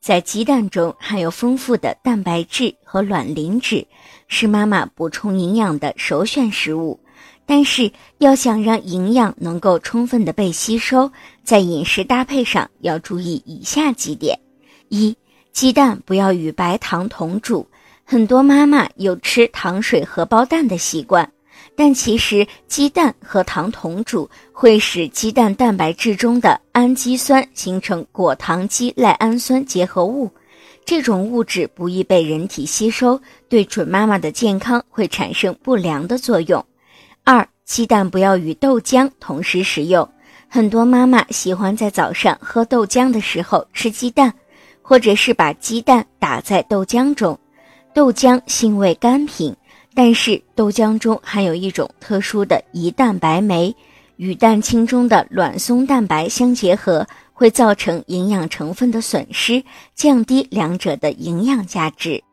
在鸡蛋中含有丰富的蛋白质和卵磷脂，是妈妈补充营养的首选食物。但是，要想让营养能够充分的被吸收，在饮食搭配上要注意以下几点：一、鸡蛋不要与白糖同煮。很多妈妈有吃糖水荷包蛋的习惯，但其实鸡蛋和糖同煮会使鸡蛋蛋白质中的氨基酸形成果糖基赖氨酸结合物，这种物质不易被人体吸收，对准妈妈的健康会产生不良的作用。二、鸡蛋不要与豆浆同时食用。很多妈妈喜欢在早上喝豆浆的时候吃鸡蛋，或者是把鸡蛋打在豆浆中。豆浆性味甘平，但是豆浆中含有一种特殊的胰蛋白酶，与蛋清中的卵松蛋白相结合，会造成营养成分的损失，降低两者的营养价值。